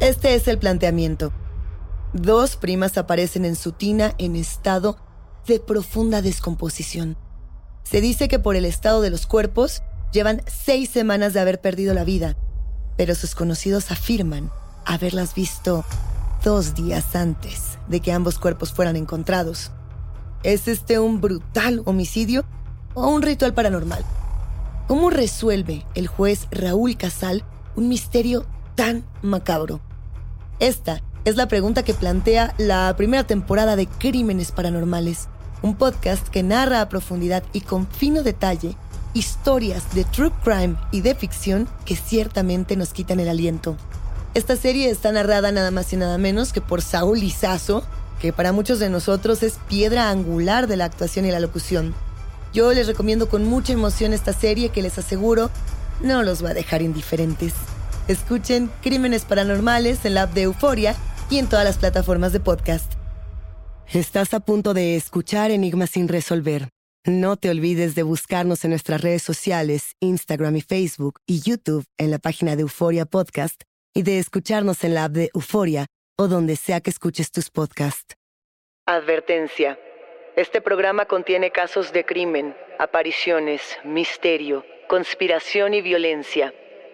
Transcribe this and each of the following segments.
Este es el planteamiento. Dos primas aparecen en su tina en estado de profunda descomposición. Se dice que por el estado de los cuerpos llevan seis semanas de haber perdido la vida, pero sus conocidos afirman haberlas visto dos días antes de que ambos cuerpos fueran encontrados. ¿Es este un brutal homicidio o un ritual paranormal? ¿Cómo resuelve el juez Raúl Casal un misterio tan macabro? Esta es la pregunta que plantea la primera temporada de Crímenes Paranormales, un podcast que narra a profundidad y con fino detalle historias de true crime y de ficción que ciertamente nos quitan el aliento. Esta serie está narrada nada más y nada menos que por Saúl Lizazo, que para muchos de nosotros es piedra angular de la actuación y la locución. Yo les recomiendo con mucha emoción esta serie que les aseguro no los va a dejar indiferentes. Escuchen Crímenes Paranormales en la app de Euforia y en todas las plataformas de podcast. Estás a punto de escuchar Enigmas sin resolver. No te olvides de buscarnos en nuestras redes sociales, Instagram y Facebook y YouTube en la página de Euforia Podcast y de escucharnos en la app de Euforia o donde sea que escuches tus podcasts. Advertencia. Este programa contiene casos de crimen, apariciones, misterio, conspiración y violencia.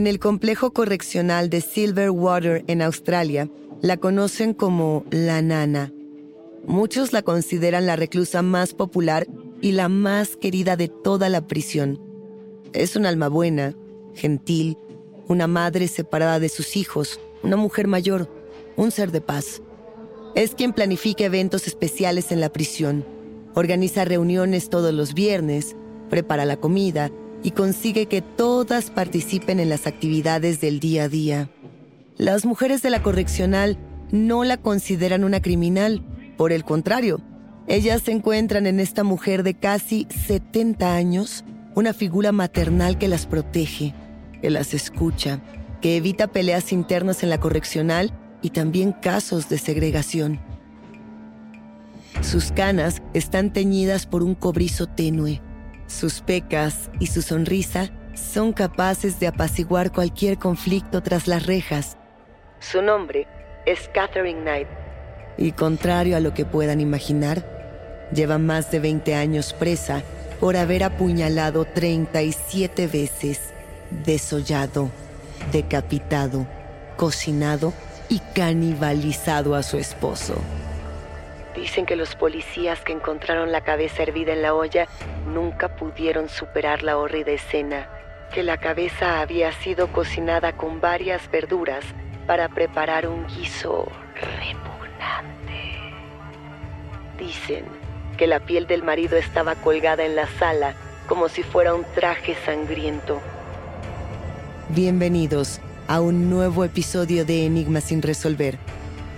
En el complejo correccional de Silverwater en Australia, la conocen como la nana. Muchos la consideran la reclusa más popular y la más querida de toda la prisión. Es un alma buena, gentil, una madre separada de sus hijos, una mujer mayor, un ser de paz. Es quien planifica eventos especiales en la prisión, organiza reuniones todos los viernes, prepara la comida y consigue que todas participen en las actividades del día a día. Las mujeres de la correccional no la consideran una criminal, por el contrario, ellas se encuentran en esta mujer de casi 70 años una figura maternal que las protege, que las escucha, que evita peleas internas en la correccional y también casos de segregación. Sus canas están teñidas por un cobrizo tenue. Sus pecas y su sonrisa son capaces de apaciguar cualquier conflicto tras las rejas. Su nombre es Catherine Knight. Y contrario a lo que puedan imaginar, lleva más de 20 años presa por haber apuñalado 37 veces, desollado, decapitado, cocinado y canibalizado a su esposo. Dicen que los policías que encontraron la cabeza hervida en la olla nunca pudieron superar la horrida escena, que la cabeza había sido cocinada con varias verduras para preparar un guiso repugnante. Dicen que la piel del marido estaba colgada en la sala como si fuera un traje sangriento. Bienvenidos a un nuevo episodio de Enigma sin resolver.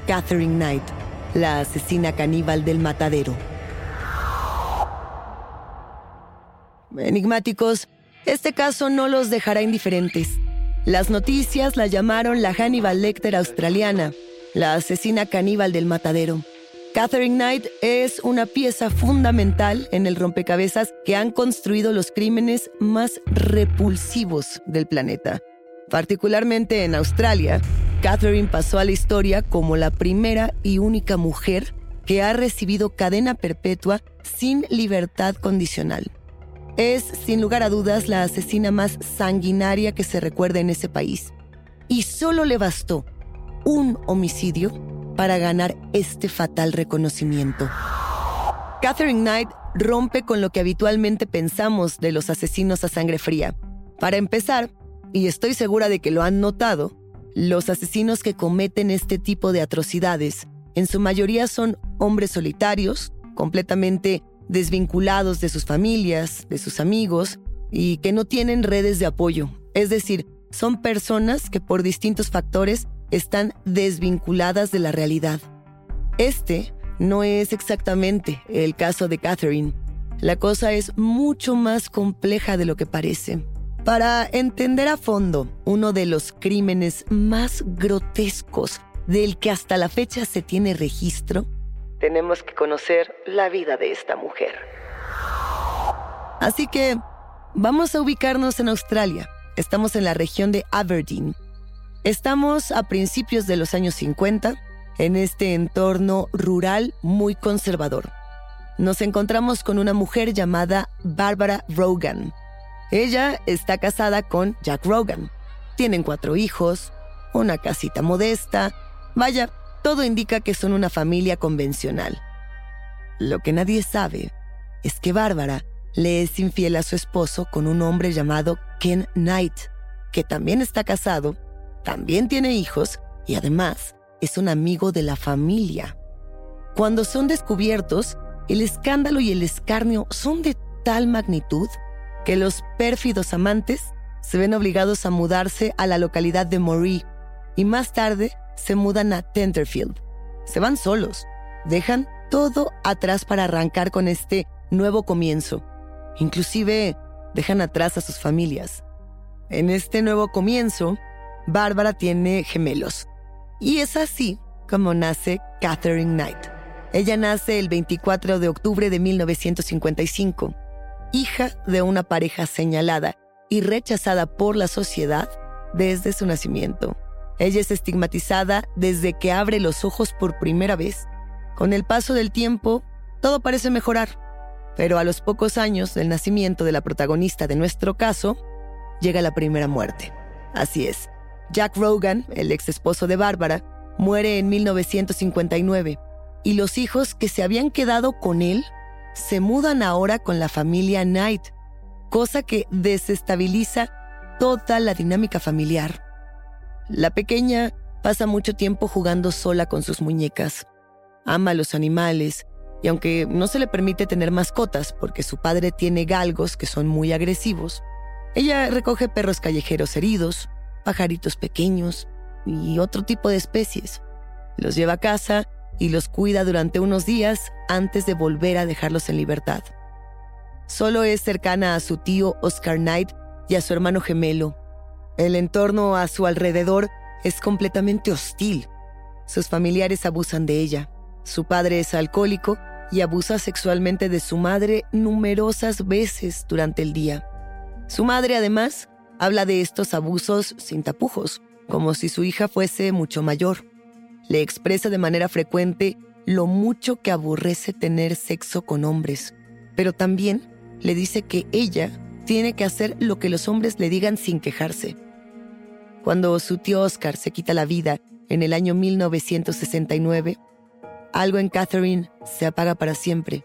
Catherine Knight, la asesina caníbal del matadero. Enigmáticos, este caso no los dejará indiferentes. Las noticias la llamaron la Hannibal Lecter australiana, la asesina caníbal del matadero. Catherine Knight es una pieza fundamental en el rompecabezas que han construido los crímenes más repulsivos del planeta. Particularmente en Australia, Catherine pasó a la historia como la primera y única mujer que ha recibido cadena perpetua sin libertad condicional. Es, sin lugar a dudas, la asesina más sanguinaria que se recuerda en ese país. Y solo le bastó un homicidio para ganar este fatal reconocimiento. Catherine Knight rompe con lo que habitualmente pensamos de los asesinos a sangre fría. Para empezar, y estoy segura de que lo han notado, los asesinos que cometen este tipo de atrocidades en su mayoría son hombres solitarios, completamente desvinculados de sus familias, de sus amigos y que no tienen redes de apoyo. Es decir, son personas que por distintos factores están desvinculadas de la realidad. Este no es exactamente el caso de Catherine. La cosa es mucho más compleja de lo que parece. Para entender a fondo uno de los crímenes más grotescos del que hasta la fecha se tiene registro, tenemos que conocer la vida de esta mujer. Así que vamos a ubicarnos en Australia. Estamos en la región de Aberdeen. Estamos a principios de los años 50 en este entorno rural muy conservador. Nos encontramos con una mujer llamada Barbara Rogan ella está casada con Jack Rogan. Tienen cuatro hijos, una casita modesta. Vaya, todo indica que son una familia convencional. Lo que nadie sabe es que Bárbara le es infiel a su esposo con un hombre llamado Ken Knight, que también está casado, también tiene hijos y además es un amigo de la familia. Cuando son descubiertos, el escándalo y el escarnio son de tal magnitud que los pérfidos amantes se ven obligados a mudarse a la localidad de Moree y más tarde se mudan a Tenterfield. Se van solos, dejan todo atrás para arrancar con este nuevo comienzo. Inclusive dejan atrás a sus familias. En este nuevo comienzo, Bárbara tiene gemelos. Y es así como nace Catherine Knight. Ella nace el 24 de octubre de 1955 hija de una pareja señalada y rechazada por la sociedad desde su nacimiento. Ella es estigmatizada desde que abre los ojos por primera vez. Con el paso del tiempo, todo parece mejorar, pero a los pocos años del nacimiento de la protagonista de nuestro caso, llega la primera muerte. Así es, Jack Rogan, el ex esposo de Bárbara, muere en 1959 y los hijos que se habían quedado con él se mudan ahora con la familia Knight, cosa que desestabiliza toda la dinámica familiar. La pequeña pasa mucho tiempo jugando sola con sus muñecas. Ama los animales y aunque no se le permite tener mascotas porque su padre tiene galgos que son muy agresivos, ella recoge perros callejeros heridos, pajaritos pequeños y otro tipo de especies. Los lleva a casa y los cuida durante unos días antes de volver a dejarlos en libertad. Solo es cercana a su tío Oscar Knight y a su hermano gemelo. El entorno a su alrededor es completamente hostil. Sus familiares abusan de ella. Su padre es alcohólico y abusa sexualmente de su madre numerosas veces durante el día. Su madre además habla de estos abusos sin tapujos, como si su hija fuese mucho mayor le expresa de manera frecuente lo mucho que aborrece tener sexo con hombres, pero también le dice que ella tiene que hacer lo que los hombres le digan sin quejarse. Cuando su tío Oscar se quita la vida en el año 1969, algo en Catherine se apaga para siempre.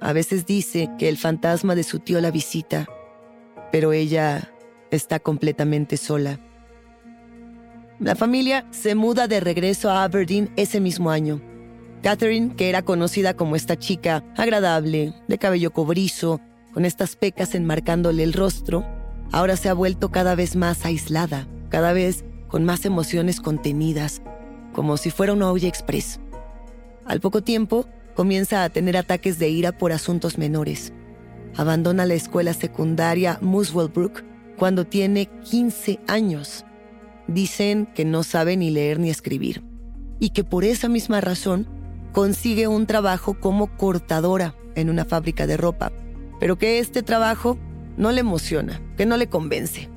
A veces dice que el fantasma de su tío la visita, pero ella está completamente sola. La familia se muda de regreso a Aberdeen ese mismo año. Catherine, que era conocida como esta chica agradable, de cabello cobrizo, con estas pecas enmarcándole el rostro, ahora se ha vuelto cada vez más aislada, cada vez con más emociones contenidas, como si fuera una olla express. Al poco tiempo, comienza a tener ataques de ira por asuntos menores. Abandona la escuela secundaria Muswellbrook cuando tiene 15 años. Dicen que no sabe ni leer ni escribir y que por esa misma razón consigue un trabajo como cortadora en una fábrica de ropa, pero que este trabajo no le emociona, que no le convence.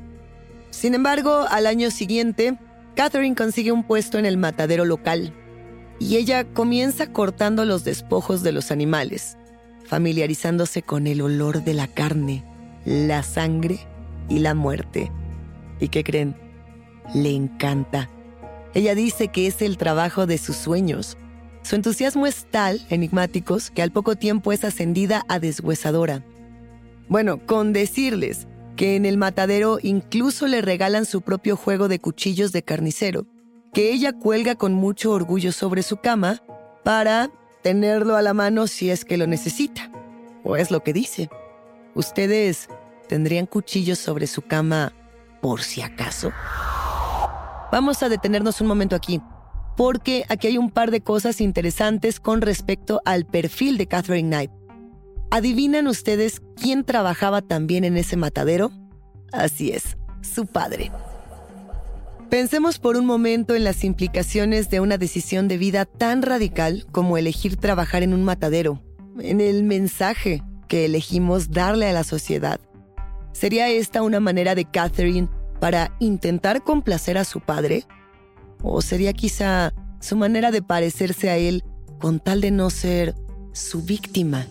Sin embargo, al año siguiente, Catherine consigue un puesto en el matadero local y ella comienza cortando los despojos de los animales, familiarizándose con el olor de la carne, la sangre y la muerte. ¿Y qué creen? Le encanta. Ella dice que es el trabajo de sus sueños. Su entusiasmo es tal, enigmáticos, que al poco tiempo es ascendida a deshuesadora. Bueno, con decirles que en el matadero incluso le regalan su propio juego de cuchillos de carnicero, que ella cuelga con mucho orgullo sobre su cama para tenerlo a la mano si es que lo necesita. O es lo que dice. ¿Ustedes tendrían cuchillos sobre su cama por si acaso? Vamos a detenernos un momento aquí, porque aquí hay un par de cosas interesantes con respecto al perfil de Catherine Knight. ¿Adivinan ustedes quién trabajaba también en ese matadero? Así es, su padre. Pensemos por un momento en las implicaciones de una decisión de vida tan radical como elegir trabajar en un matadero, en el mensaje que elegimos darle a la sociedad. ¿Sería esta una manera de Catherine para intentar complacer a su padre? ¿O sería quizá su manera de parecerse a él con tal de no ser su víctima?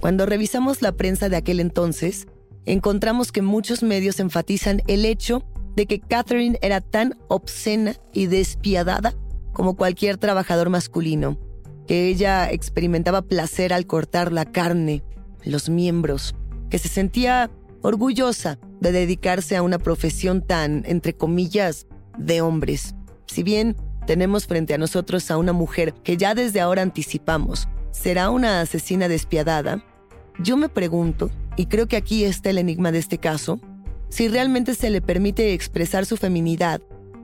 Cuando revisamos la prensa de aquel entonces, encontramos que muchos medios enfatizan el hecho de que Catherine era tan obscena y despiadada como cualquier trabajador masculino, que ella experimentaba placer al cortar la carne, los miembros, que se sentía orgullosa de dedicarse a una profesión tan, entre comillas, de hombres. Si bien tenemos frente a nosotros a una mujer que ya desde ahora anticipamos será una asesina despiadada, yo me pregunto, y creo que aquí está el enigma de este caso, si realmente se le permite expresar su feminidad,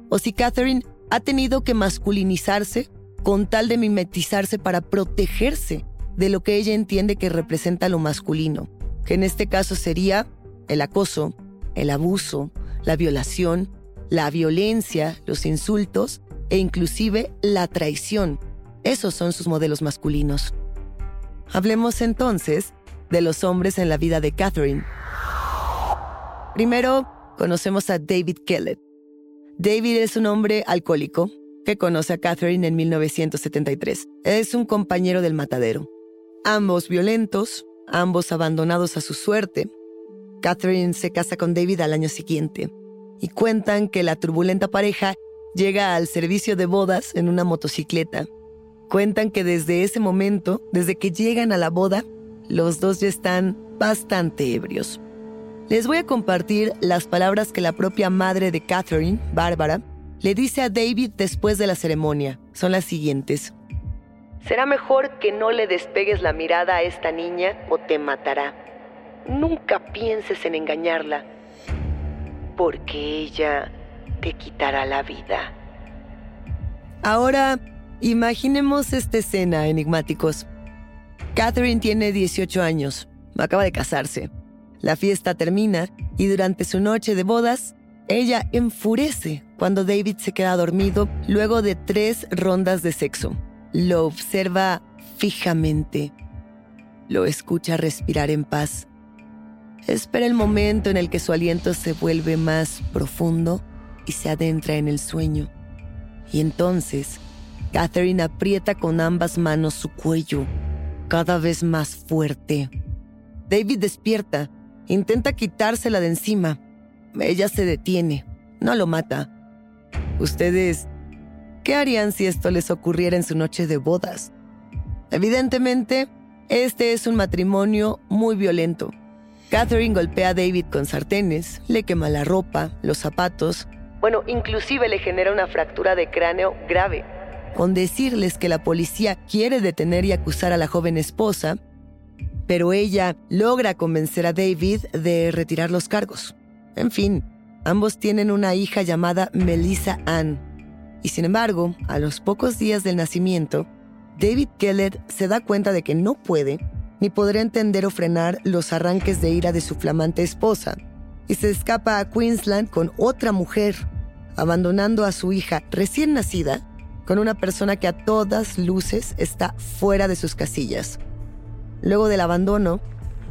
o si Catherine ha tenido que masculinizarse con tal de mimetizarse para protegerse de lo que ella entiende que representa lo masculino, que en este caso sería el acoso, el abuso, la violación, la violencia, los insultos e inclusive la traición. Esos son sus modelos masculinos. Hablemos entonces de los hombres en la vida de Catherine. Primero, conocemos a David Kellett. David es un hombre alcohólico que conoce a Catherine en 1973. Es un compañero del matadero. Ambos violentos, ambos abandonados a su suerte. Catherine se casa con David al año siguiente y cuentan que la turbulenta pareja llega al servicio de bodas en una motocicleta. Cuentan que desde ese momento, desde que llegan a la boda, los dos ya están bastante ebrios. Les voy a compartir las palabras que la propia madre de Catherine, Bárbara, le dice a David después de la ceremonia. Son las siguientes. Será mejor que no le despegues la mirada a esta niña o te matará. Nunca pienses en engañarla, porque ella te quitará la vida. Ahora, imaginemos esta escena, enigmáticos. Catherine tiene 18 años, acaba de casarse. La fiesta termina y durante su noche de bodas, ella enfurece cuando David se queda dormido luego de tres rondas de sexo. Lo observa fijamente. Lo escucha respirar en paz. Espera el momento en el que su aliento se vuelve más profundo y se adentra en el sueño. Y entonces, Catherine aprieta con ambas manos su cuello, cada vez más fuerte. David despierta Intenta quitársela de encima. Ella se detiene. No lo mata. Ustedes, ¿qué harían si esto les ocurriera en su noche de bodas? Evidentemente, este es un matrimonio muy violento. Catherine golpea a David con sartenes, le quema la ropa, los zapatos, bueno, inclusive le genera una fractura de cráneo grave. Con decirles que la policía quiere detener y acusar a la joven esposa, pero ella logra convencer a David de retirar los cargos. En fin, ambos tienen una hija llamada Melissa Ann. Y sin embargo, a los pocos días del nacimiento, David Kellett se da cuenta de que no puede ni podrá entender o frenar los arranques de ira de su flamante esposa, y se escapa a Queensland con otra mujer, abandonando a su hija recién nacida con una persona que a todas luces está fuera de sus casillas. Luego del abandono,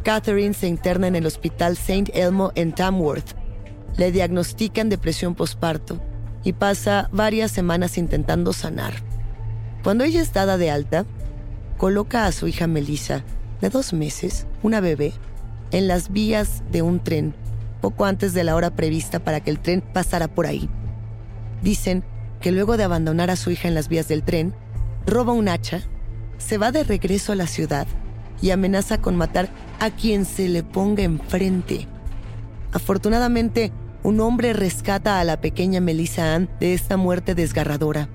Catherine se interna en el hospital St. Elmo en Tamworth. Le diagnostican depresión posparto y pasa varias semanas intentando sanar. Cuando ella es dada de alta, coloca a su hija Melissa, de dos meses, una bebé, en las vías de un tren, poco antes de la hora prevista para que el tren pasara por ahí. Dicen que luego de abandonar a su hija en las vías del tren, roba un hacha, se va de regreso a la ciudad y amenaza con matar a quien se le ponga enfrente. Afortunadamente, un hombre rescata a la pequeña Melissa Ann de esta muerte desgarradora.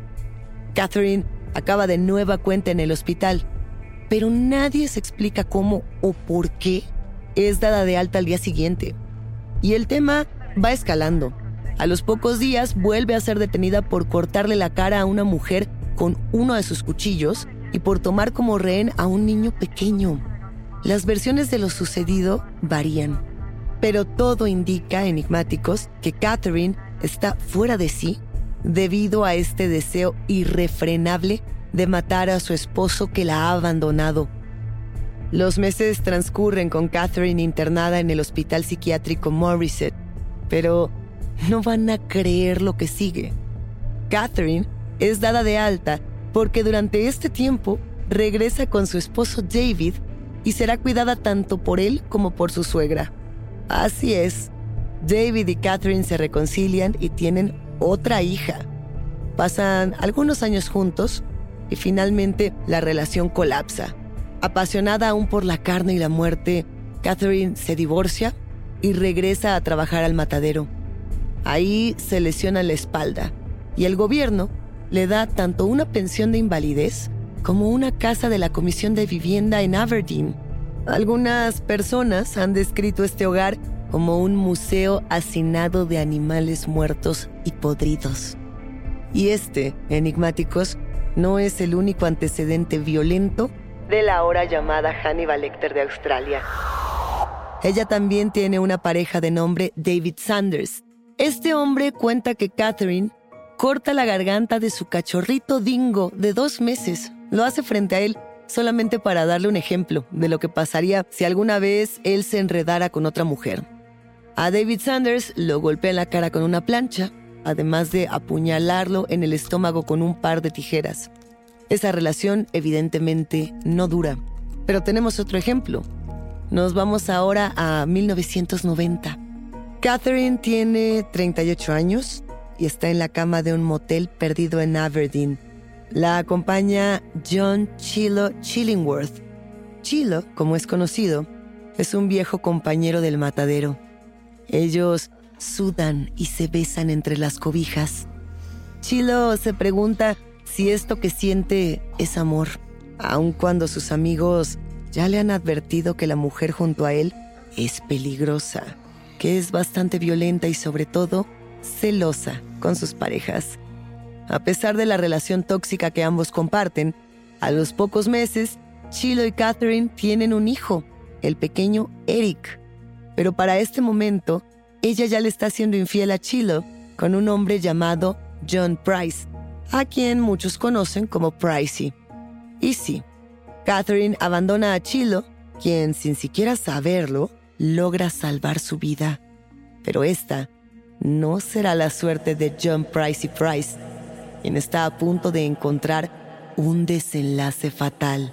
Catherine acaba de nueva cuenta en el hospital, pero nadie se explica cómo o por qué es dada de alta al día siguiente. Y el tema va escalando. A los pocos días vuelve a ser detenida por cortarle la cara a una mujer con uno de sus cuchillos y por tomar como rehén a un niño pequeño. Las versiones de lo sucedido varían, pero todo indica, enigmáticos, que Catherine está fuera de sí debido a este deseo irrefrenable de matar a su esposo que la ha abandonado. Los meses transcurren con Catherine internada en el hospital psiquiátrico Morrisset, pero no van a creer lo que sigue. Catherine es dada de alta porque durante este tiempo regresa con su esposo David y será cuidada tanto por él como por su suegra. Así es, David y Catherine se reconcilian y tienen otra hija. Pasan algunos años juntos y finalmente la relación colapsa. Apasionada aún por la carne y la muerte, Catherine se divorcia y regresa a trabajar al matadero. Ahí se lesiona la espalda y el gobierno le da tanto una pensión de invalidez como una casa de la Comisión de Vivienda en Aberdeen. Algunas personas han descrito este hogar como un museo hacinado de animales muertos y podridos. Y este, enigmáticos, no es el único antecedente violento de la ahora llamada Hannibal Lecter de Australia. Ella también tiene una pareja de nombre David Sanders. Este hombre cuenta que Catherine corta la garganta de su cachorrito dingo de dos meses. Lo hace frente a él solamente para darle un ejemplo de lo que pasaría si alguna vez él se enredara con otra mujer. A David Sanders lo golpea en la cara con una plancha, además de apuñalarlo en el estómago con un par de tijeras. Esa relación evidentemente no dura. Pero tenemos otro ejemplo. Nos vamos ahora a 1990. Catherine tiene 38 años y está en la cama de un motel perdido en Aberdeen. La acompaña John Chilo Chillingworth. Chilo, como es conocido, es un viejo compañero del matadero. Ellos sudan y se besan entre las cobijas. Chilo se pregunta si esto que siente es amor, aun cuando sus amigos ya le han advertido que la mujer junto a él es peligrosa, que es bastante violenta y sobre todo celosa con sus parejas. A pesar de la relación tóxica que ambos comparten, a los pocos meses, Chilo y Catherine tienen un hijo, el pequeño Eric. Pero para este momento, ella ya le está siendo infiel a Chilo con un hombre llamado John Price, a quien muchos conocen como Pricey. Y sí, Catherine abandona a Chilo, quien sin siquiera saberlo, logra salvar su vida. Pero esta no será la suerte de John Pricey Price, quien está a punto de encontrar un desenlace fatal.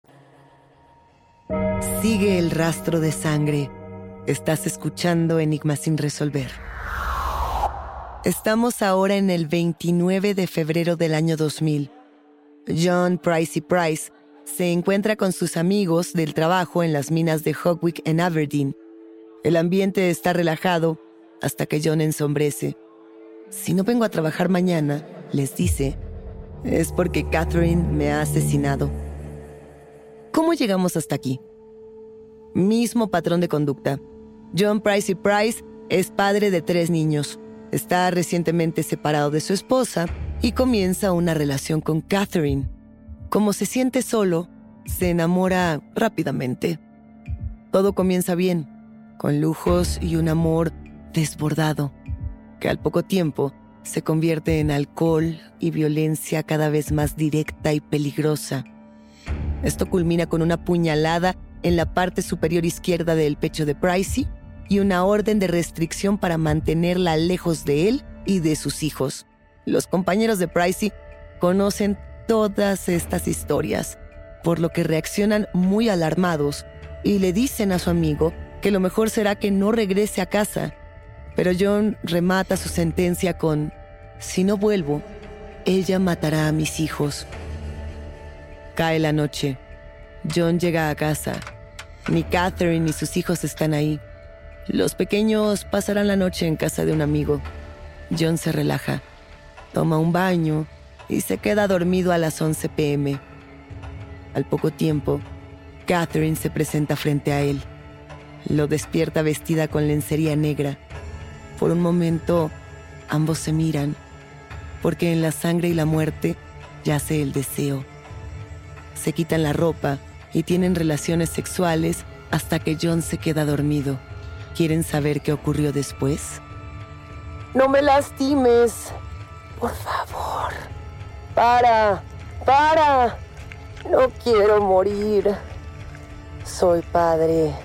Sigue el rastro de sangre. Estás escuchando Enigma sin resolver. Estamos ahora en el 29 de febrero del año 2000. John Price y Price se encuentra con sus amigos del trabajo en las minas de Hogwick en Aberdeen. El ambiente está relajado hasta que John ensombrece. Si no vengo a trabajar mañana, les dice, es porque Catherine me ha asesinado. ¿Cómo llegamos hasta aquí? Mismo patrón de conducta. John Price y Price es padre de tres niños. Está recientemente separado de su esposa y comienza una relación con Catherine. Como se siente solo, se enamora rápidamente. Todo comienza bien, con lujos y un amor desbordado, que al poco tiempo se convierte en alcohol y violencia cada vez más directa y peligrosa. Esto culmina con una puñalada en la parte superior izquierda del pecho de Pricey y una orden de restricción para mantenerla lejos de él y de sus hijos. Los compañeros de Pricey conocen todas estas historias, por lo que reaccionan muy alarmados y le dicen a su amigo que lo mejor será que no regrese a casa. Pero John remata su sentencia con, si no vuelvo, ella matará a mis hijos. Cae la noche. John llega a casa. Ni Catherine ni sus hijos están ahí. Los pequeños pasarán la noche en casa de un amigo. John se relaja, toma un baño y se queda dormido a las 11 pm. Al poco tiempo, Catherine se presenta frente a él. Lo despierta vestida con lencería negra. Por un momento, ambos se miran, porque en la sangre y la muerte yace el deseo. Se quitan la ropa y tienen relaciones sexuales hasta que John se queda dormido. ¿Quieren saber qué ocurrió después? No me lastimes. Por favor. Para. Para. No quiero morir. Soy padre.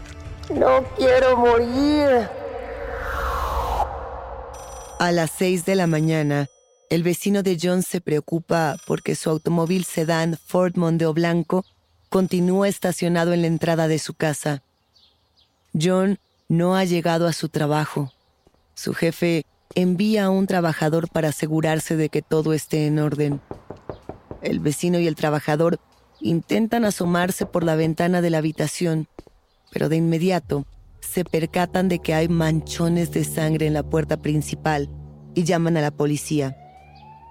No quiero morir. A las 6 de la mañana, el vecino de John se preocupa porque su automóvil sedán Ford Mondeo Blanco continúa estacionado en la entrada de su casa. John no ha llegado a su trabajo. Su jefe envía a un trabajador para asegurarse de que todo esté en orden. El vecino y el trabajador intentan asomarse por la ventana de la habitación, pero de inmediato se percatan de que hay manchones de sangre en la puerta principal y llaman a la policía.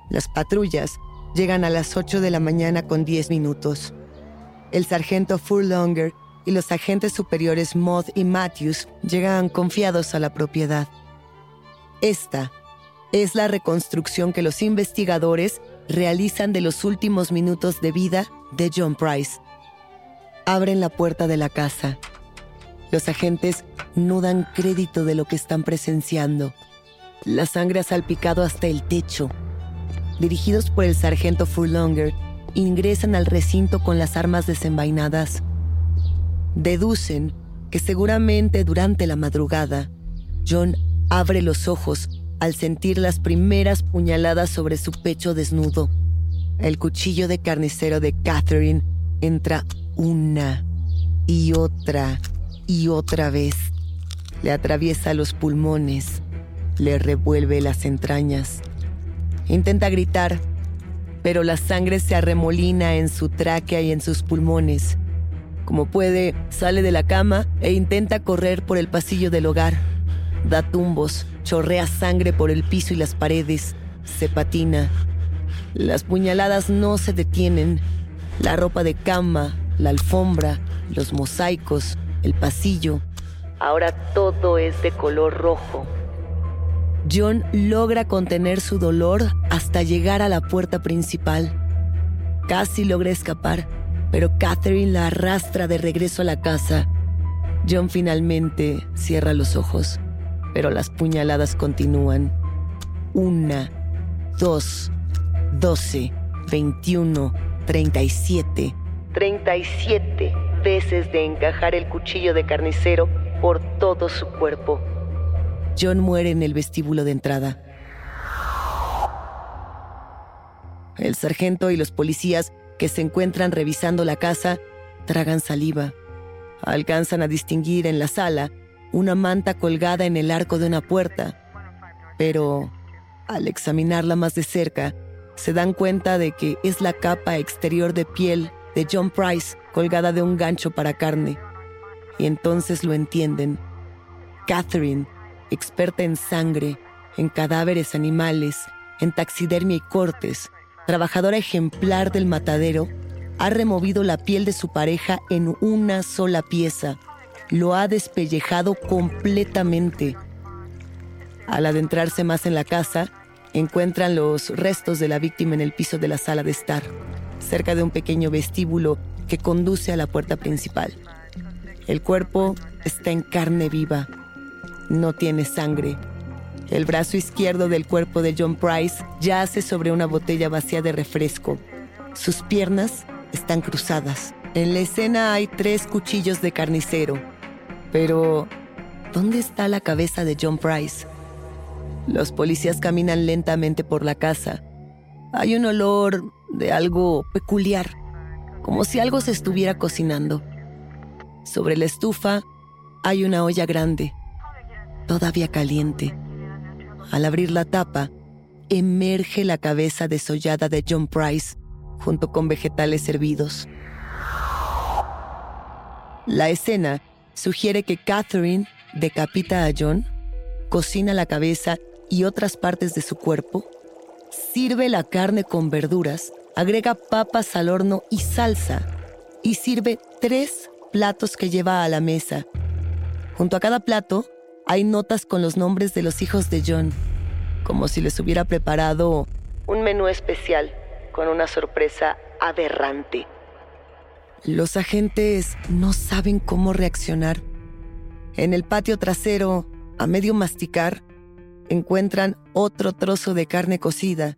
Las patrullas llegan a las 8 de la mañana con 10 minutos. El sargento Furlonger y los agentes superiores Moth y Matthews llegan confiados a la propiedad. Esta es la reconstrucción que los investigadores realizan de los últimos minutos de vida de John Price. Abren la puerta de la casa. Los agentes no dan crédito de lo que están presenciando. La sangre ha salpicado hasta el techo. Dirigidos por el sargento Furlonger, ingresan al recinto con las armas desenvainadas. Deducen que seguramente durante la madrugada, John abre los ojos al sentir las primeras puñaladas sobre su pecho desnudo. El cuchillo de carnicero de Catherine entra una y otra y otra vez. Le atraviesa los pulmones, le revuelve las entrañas. Intenta gritar, pero la sangre se arremolina en su tráquea y en sus pulmones. Como puede, sale de la cama e intenta correr por el pasillo del hogar. Da tumbos, chorrea sangre por el piso y las paredes, se patina. Las puñaladas no se detienen. La ropa de cama, la alfombra, los mosaicos, el pasillo. Ahora todo es de color rojo. John logra contener su dolor hasta llegar a la puerta principal. Casi logra escapar, pero Catherine la arrastra de regreso a la casa. John finalmente cierra los ojos, pero las puñaladas continúan. Una, dos, doce, veintiuno, treinta y siete. Treinta y siete veces de encajar el cuchillo de carnicero por todo su cuerpo. John muere en el vestíbulo de entrada. El sargento y los policías que se encuentran revisando la casa tragan saliva. Alcanzan a distinguir en la sala una manta colgada en el arco de una puerta, pero al examinarla más de cerca, se dan cuenta de que es la capa exterior de piel de John Price colgada de un gancho para carne. Y entonces lo entienden. Catherine experta en sangre, en cadáveres animales, en taxidermia y cortes, trabajadora ejemplar del matadero, ha removido la piel de su pareja en una sola pieza. Lo ha despellejado completamente. Al adentrarse más en la casa, encuentran los restos de la víctima en el piso de la sala de estar, cerca de un pequeño vestíbulo que conduce a la puerta principal. El cuerpo está en carne viva, no tiene sangre. El brazo izquierdo del cuerpo de John Price yace sobre una botella vacía de refresco. Sus piernas están cruzadas. En la escena hay tres cuchillos de carnicero. Pero, ¿dónde está la cabeza de John Price? Los policías caminan lentamente por la casa. Hay un olor de algo peculiar, como si algo se estuviera cocinando. Sobre la estufa hay una olla grande todavía caliente. Al abrir la tapa, emerge la cabeza desollada de John Price junto con vegetales hervidos. La escena sugiere que Catherine decapita a John, cocina la cabeza y otras partes de su cuerpo, sirve la carne con verduras, agrega papas al horno y salsa, y sirve tres platos que lleva a la mesa. Junto a cada plato hay notas con los nombres de los hijos de John, como si les hubiera preparado un menú especial con una sorpresa aberrante. Los agentes no saben cómo reaccionar. En el patio trasero, a medio masticar, encuentran otro trozo de carne cocida,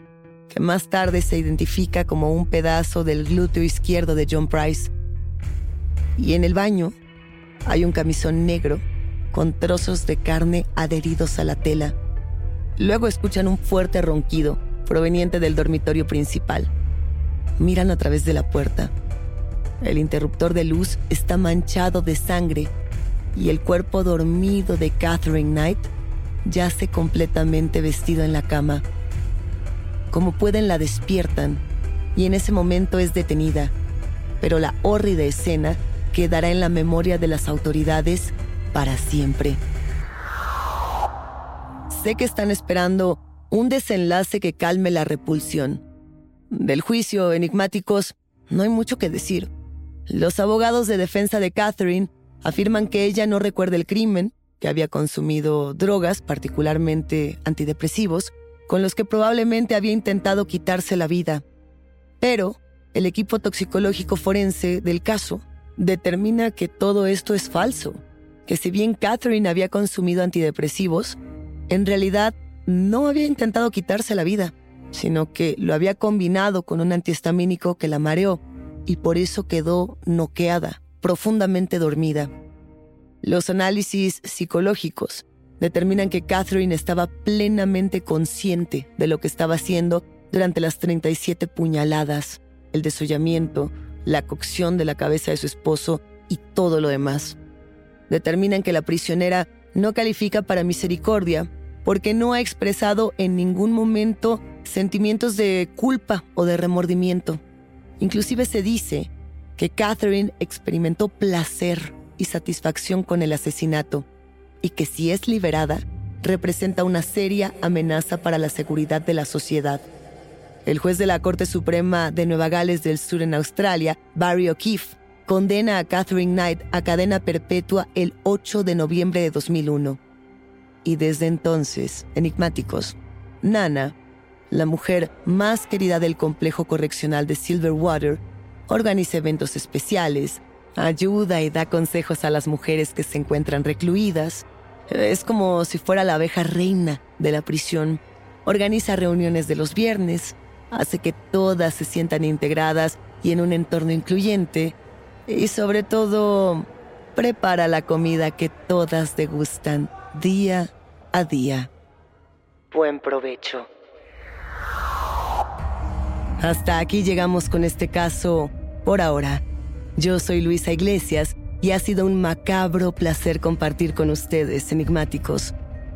que más tarde se identifica como un pedazo del glúteo izquierdo de John Price. Y en el baño hay un camisón negro con trozos de carne adheridos a la tela. Luego escuchan un fuerte ronquido proveniente del dormitorio principal. Miran a través de la puerta. El interruptor de luz está manchado de sangre y el cuerpo dormido de Catherine Knight yace completamente vestido en la cama. Como pueden la despiertan y en ese momento es detenida, pero la hórrida escena quedará en la memoria de las autoridades para siempre. Sé que están esperando un desenlace que calme la repulsión. Del juicio, enigmáticos, no hay mucho que decir. Los abogados de defensa de Catherine afirman que ella no recuerda el crimen, que había consumido drogas, particularmente antidepresivos, con los que probablemente había intentado quitarse la vida. Pero el equipo toxicológico forense del caso determina que todo esto es falso que si bien Catherine había consumido antidepresivos, en realidad no había intentado quitarse la vida. sino que lo había combinado con un antihistamínico que la mareó y por eso quedó noqueada, profundamente dormida. Los análisis psicológicos determinan que Catherine estaba plenamente consciente de lo que estaba haciendo durante las 37 puñaladas, el desollamiento, la cocción de la cabeza de su esposo y todo lo demás. Determinan que la prisionera no califica para misericordia porque no ha expresado en ningún momento sentimientos de culpa o de remordimiento. Inclusive se dice que Catherine experimentó placer y satisfacción con el asesinato y que si es liberada, representa una seria amenaza para la seguridad de la sociedad. El juez de la Corte Suprema de Nueva Gales del Sur en Australia, Barry O'Keefe, condena a Catherine Knight a cadena perpetua el 8 de noviembre de 2001. Y desde entonces, enigmáticos, Nana, la mujer más querida del complejo correccional de Silverwater, organiza eventos especiales, ayuda y da consejos a las mujeres que se encuentran recluidas. Es como si fuera la abeja reina de la prisión. Organiza reuniones de los viernes, hace que todas se sientan integradas y en un entorno incluyente. Y sobre todo, prepara la comida que todas degustan día a día. Buen provecho. Hasta aquí llegamos con este caso por ahora. Yo soy Luisa Iglesias y ha sido un macabro placer compartir con ustedes, enigmáticos.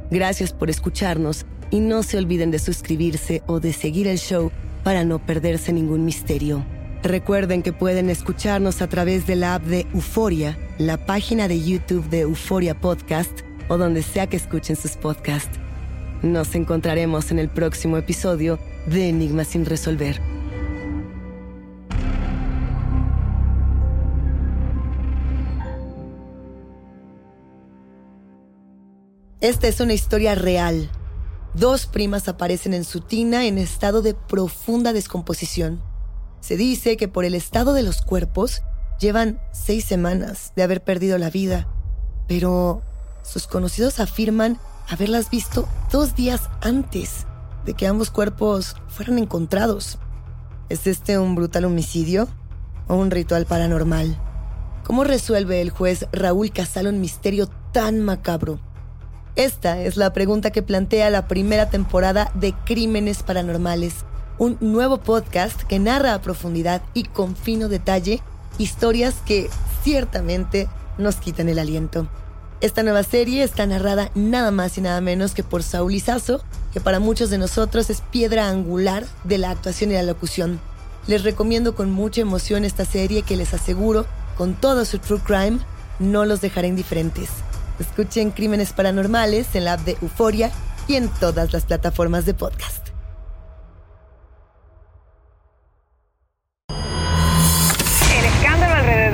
Gracias por escucharnos y no se olviden de suscribirse o de seguir el show para no perderse ningún misterio. Recuerden que pueden escucharnos a través de la app de Euforia, la página de YouTube de Euforia Podcast o donde sea que escuchen sus podcasts. Nos encontraremos en el próximo episodio de Enigmas sin resolver. Esta es una historia real. Dos primas aparecen en su tina en estado de profunda descomposición. Se dice que por el estado de los cuerpos llevan seis semanas de haber perdido la vida, pero sus conocidos afirman haberlas visto dos días antes de que ambos cuerpos fueran encontrados. ¿Es este un brutal homicidio o un ritual paranormal? ¿Cómo resuelve el juez Raúl Casal un misterio tan macabro? Esta es la pregunta que plantea la primera temporada de Crímenes Paranormales, un nuevo podcast que narra a profundidad y con fino detalle historias que ciertamente nos quitan el aliento. Esta nueva serie está narrada nada más y nada menos que por Saúl Izazo, que para muchos de nosotros es piedra angular de la actuación y la locución. Les recomiendo con mucha emoción esta serie que les aseguro, con todo su true crime, no los dejará indiferentes. Escuchen Crímenes Paranormales en la app de Euforia y en todas las plataformas de podcast.